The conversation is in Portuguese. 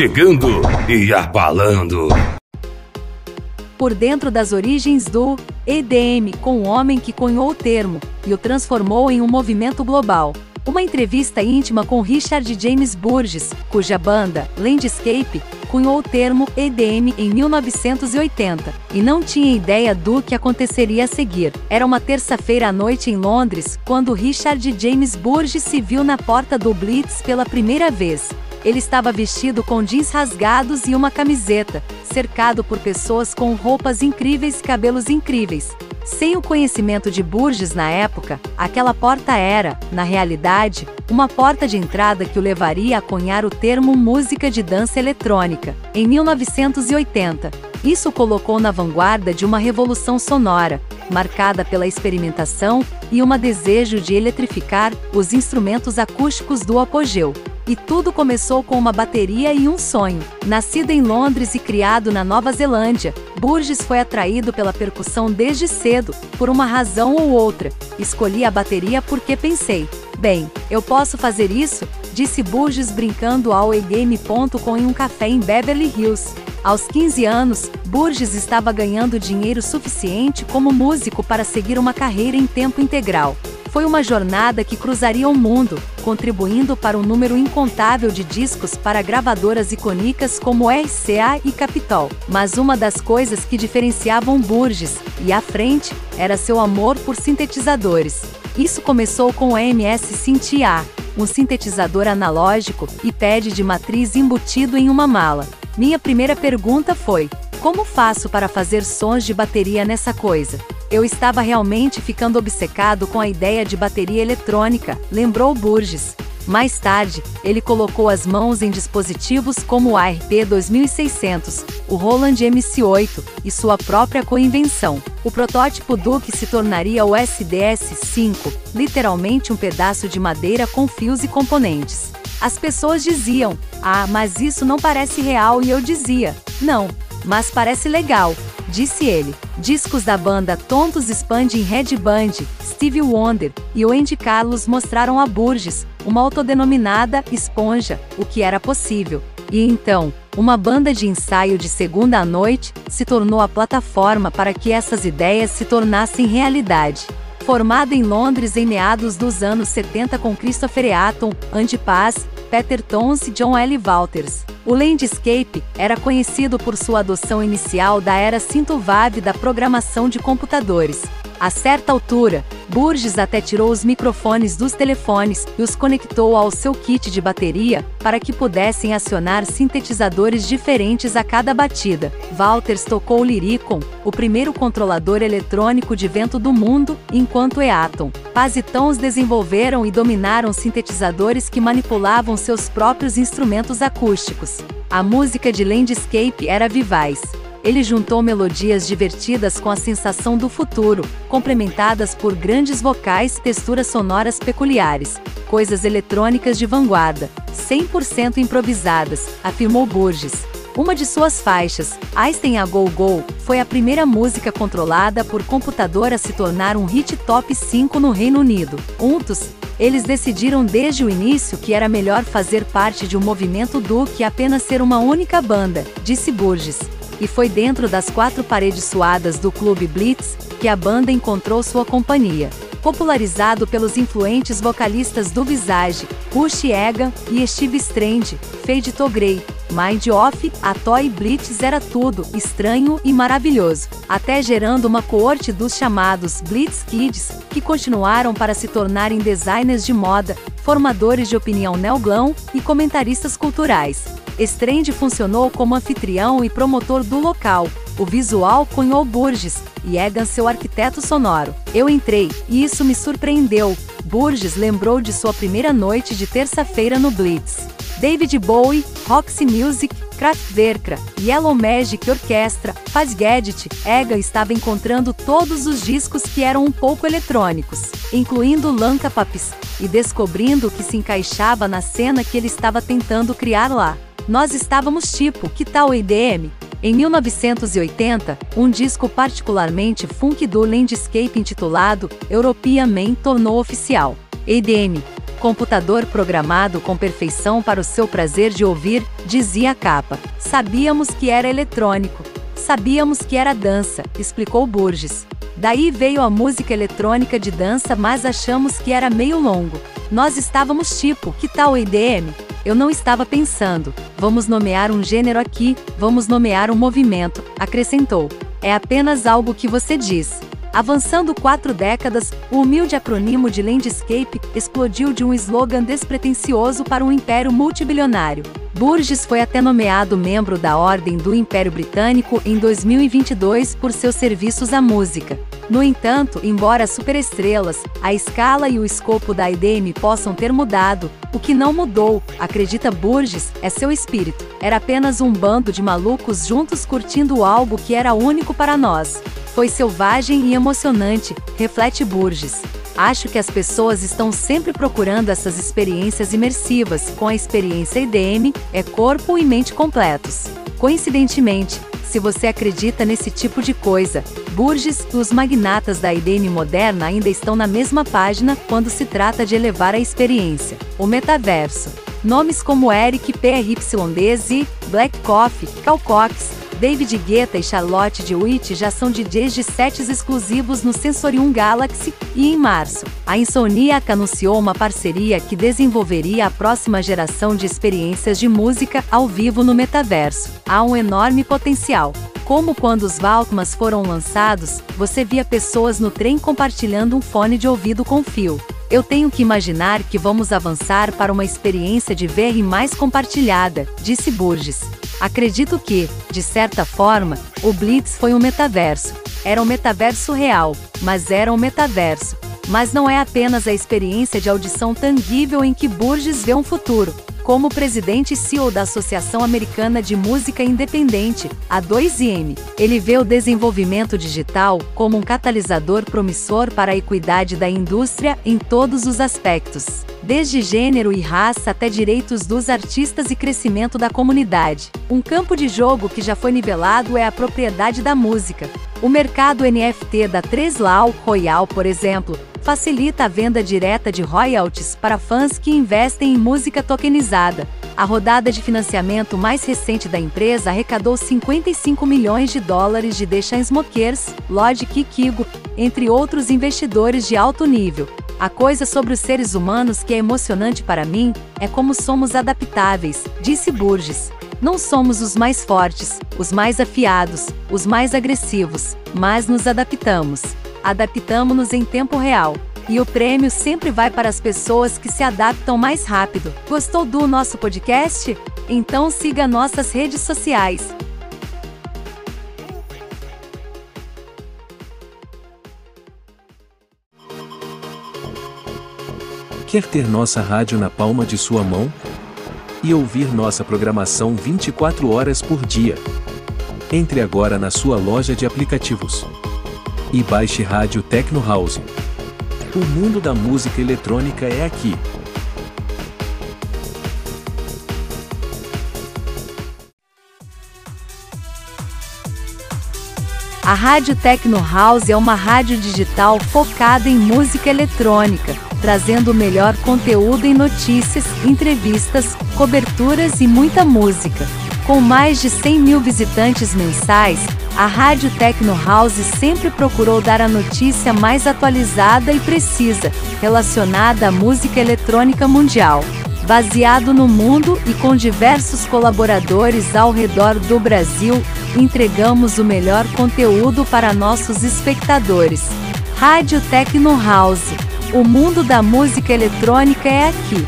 chegando e abalando. Por dentro das origens do EDM, com o homem que cunhou o termo e o transformou em um movimento global. Uma entrevista íntima com Richard James Burgess, cuja banda, Landscape, cunhou o termo EDM em 1980, e não tinha ideia do que aconteceria a seguir. Era uma terça-feira à noite em Londres, quando Richard James Burgess se viu na porta do Blitz pela primeira vez. Ele estava vestido com jeans rasgados e uma camiseta, cercado por pessoas com roupas incríveis e cabelos incríveis. Sem o conhecimento de Burgess na época, aquela porta era, na realidade, uma porta de entrada que o levaria a cunhar o termo música de dança eletrônica, em 1980. Isso colocou na vanguarda de uma revolução sonora, marcada pela experimentação e um desejo de eletrificar os instrumentos acústicos do apogeu. E tudo começou com uma bateria e um sonho. Nascido em Londres e criado na Nova Zelândia, Burgess foi atraído pela percussão desde cedo, por uma razão ou outra. Escolhi a bateria porque pensei, bem, eu posso fazer isso? Disse Burgess brincando ao egame.com em um café em Beverly Hills. Aos 15 anos, Burgess estava ganhando dinheiro suficiente como músico para seguir uma carreira em tempo integral. Foi uma jornada que cruzaria o mundo, contribuindo para um número incontável de discos para gravadoras icônicas como RCA e Capitol. Mas uma das coisas que diferenciavam Burgess, e à frente, era seu amor por sintetizadores. Isso começou com o MS Synth A, um sintetizador analógico e pad de matriz embutido em uma mala. Minha primeira pergunta foi: como faço para fazer sons de bateria nessa coisa? Eu estava realmente ficando obcecado com a ideia de bateria eletrônica, lembrou Burgess. Mais tarde, ele colocou as mãos em dispositivos como o ARP 2600, o Roland MC8 e sua própria coinvenção. O protótipo que se tornaria o SDS-5, literalmente um pedaço de madeira com fios e componentes. As pessoas diziam: "Ah, mas isso não parece real", e eu dizia: "Não, mas parece legal disse ele. Discos da banda Tontos Expanding Red Band, Steve Wonder e o Carlos mostraram a Burgess, uma autodenominada esponja, o que era possível. E então, uma banda de ensaio de segunda à noite se tornou a plataforma para que essas ideias se tornassem realidade. Formado em Londres em meados dos anos 70 com Christopher Eaton, Andy Paz, Peter Tons e John L. Walters. O Landscape era conhecido por sua adoção inicial da era Synthwave da programação de computadores. A certa altura, Burgess até tirou os microfones dos telefones e os conectou ao seu kit de bateria para que pudessem acionar sintetizadores diferentes a cada batida. Walters tocou o Lyricon, o primeiro controlador eletrônico de vento do mundo, enquanto Eaton, Paz e desenvolveram e dominaram sintetizadores que manipulavam seus próprios instrumentos acústicos. A música de Landscape era vivaz. Ele juntou melodias divertidas com a sensação do futuro, complementadas por grandes vocais e texturas sonoras peculiares, coisas eletrônicas de vanguarda, 100% improvisadas, afirmou Burgess. Uma de suas faixas, Einstein a Go Go, foi a primeira música controlada por computador a se tornar um hit top 5 no Reino Unido. Juntos, eles decidiram desde o início que era melhor fazer parte de um movimento do que apenas ser uma única banda, disse Burgess e foi dentro das quatro paredes suadas do Clube Blitz que a banda encontrou sua companhia. Popularizado pelos influentes vocalistas do Visage, Rush Egan e Steve Strange, Fade to Grey, Mind Off, a Toy Blitz era tudo estranho e maravilhoso, até gerando uma coorte dos chamados Blitz Kids, que continuaram para se tornarem designers de moda, formadores de opinião neoglam e comentaristas culturais. Strange funcionou como anfitrião e promotor do local. O visual cunhou Burgess, e Egan seu arquiteto sonoro. Eu entrei, e isso me surpreendeu. Burgess lembrou de sua primeira noite de terça-feira no Blitz. David Bowie, Roxy Music, Kraftwerk, Yellow Magic Orchestra, Faz Gadget, Ega estava encontrando todos os discos que eram um pouco eletrônicos, incluindo Lanka Papis, e descobrindo o que se encaixava na cena que ele estava tentando criar lá. Nós estávamos tipo, que tal EDM? Em 1980, um disco particularmente funk do Landscape intitulado European Man tornou oficial. EDM. Computador programado com perfeição para o seu prazer de ouvir, dizia a capa. Sabíamos que era eletrônico. Sabíamos que era dança, explicou Burgess. Daí veio a música eletrônica de dança, mas achamos que era meio longo. Nós estávamos tipo, que tal EDM? Eu não estava pensando, vamos nomear um gênero aqui, vamos nomear um movimento, acrescentou. É apenas algo que você diz. Avançando quatro décadas, o humilde acrônimo de Landscape explodiu de um slogan despretensioso para um império multibilionário. Burgess foi até nomeado membro da Ordem do Império Britânico em 2022 por seus serviços à música. No entanto, embora superestrelas, a escala e o escopo da IDM possam ter mudado, o que não mudou, acredita Burgess, é seu espírito. Era apenas um bando de malucos juntos curtindo algo que era único para nós. Foi selvagem e emocionante, reflete Burgess. Acho que as pessoas estão sempre procurando essas experiências imersivas, com a experiência IDM, é corpo e mente completos. Coincidentemente, se você acredita nesse tipo de coisa, Burgess e os magnatas da IDM moderna ainda estão na mesma página quando se trata de elevar a experiência. O metaverso. Nomes como Eric PRYDZ e Black Coffee, Cal Cox, David Guetta e Charlotte DeWitt já são DJs de sets exclusivos no Sensorium Galaxy, e em março, a Insomniac anunciou uma parceria que desenvolveria a próxima geração de experiências de música ao vivo no metaverso. Há um enorme potencial. Como quando os Walkmans foram lançados, você via pessoas no trem compartilhando um fone de ouvido com fio. Eu tenho que imaginar que vamos avançar para uma experiência de VR mais compartilhada, disse Burgess. Acredito que, de certa forma, o Blitz foi um metaverso. Era um metaverso real, mas era um metaverso. Mas não é apenas a experiência de audição tangível em que Burgess vê um futuro. Como presidente e CEO da Associação Americana de Música Independente, a 2M, ele vê o desenvolvimento digital como um catalisador promissor para a equidade da indústria em todos os aspectos desde gênero e raça até direitos dos artistas e crescimento da comunidade. Um campo de jogo que já foi nivelado é a propriedade da música. O mercado NFT da Treslau Royal, por exemplo, facilita a venda direta de royalties para fãs que investem em música tokenizada. A rodada de financiamento mais recente da empresa arrecadou 55 milhões de dólares de The Chainsmokers, Logic e Kigo, entre outros investidores de alto nível. A coisa sobre os seres humanos que é emocionante para mim é como somos adaptáveis, disse Burgess. Não somos os mais fortes, os mais afiados, os mais agressivos, mas nos adaptamos. Adaptamos-nos em tempo real. E o prêmio sempre vai para as pessoas que se adaptam mais rápido. Gostou do nosso podcast? Então siga nossas redes sociais. Quer ter nossa rádio na palma de sua mão? E ouvir nossa programação 24 horas por dia? Entre agora na sua loja de aplicativos e baixe Rádio Tecno House. O mundo da música eletrônica é aqui. A Rádio Tecno House é uma rádio digital focada em música eletrônica trazendo o melhor conteúdo em notícias, entrevistas, coberturas e muita música. Com mais de 100 mil visitantes mensais, a Rádio Tecno House sempre procurou dar a notícia mais atualizada e precisa, relacionada à música eletrônica mundial. Baseado no mundo e com diversos colaboradores ao redor do Brasil, entregamos o melhor conteúdo para nossos espectadores. Rádio Tecno House o mundo da música eletrônica é aqui.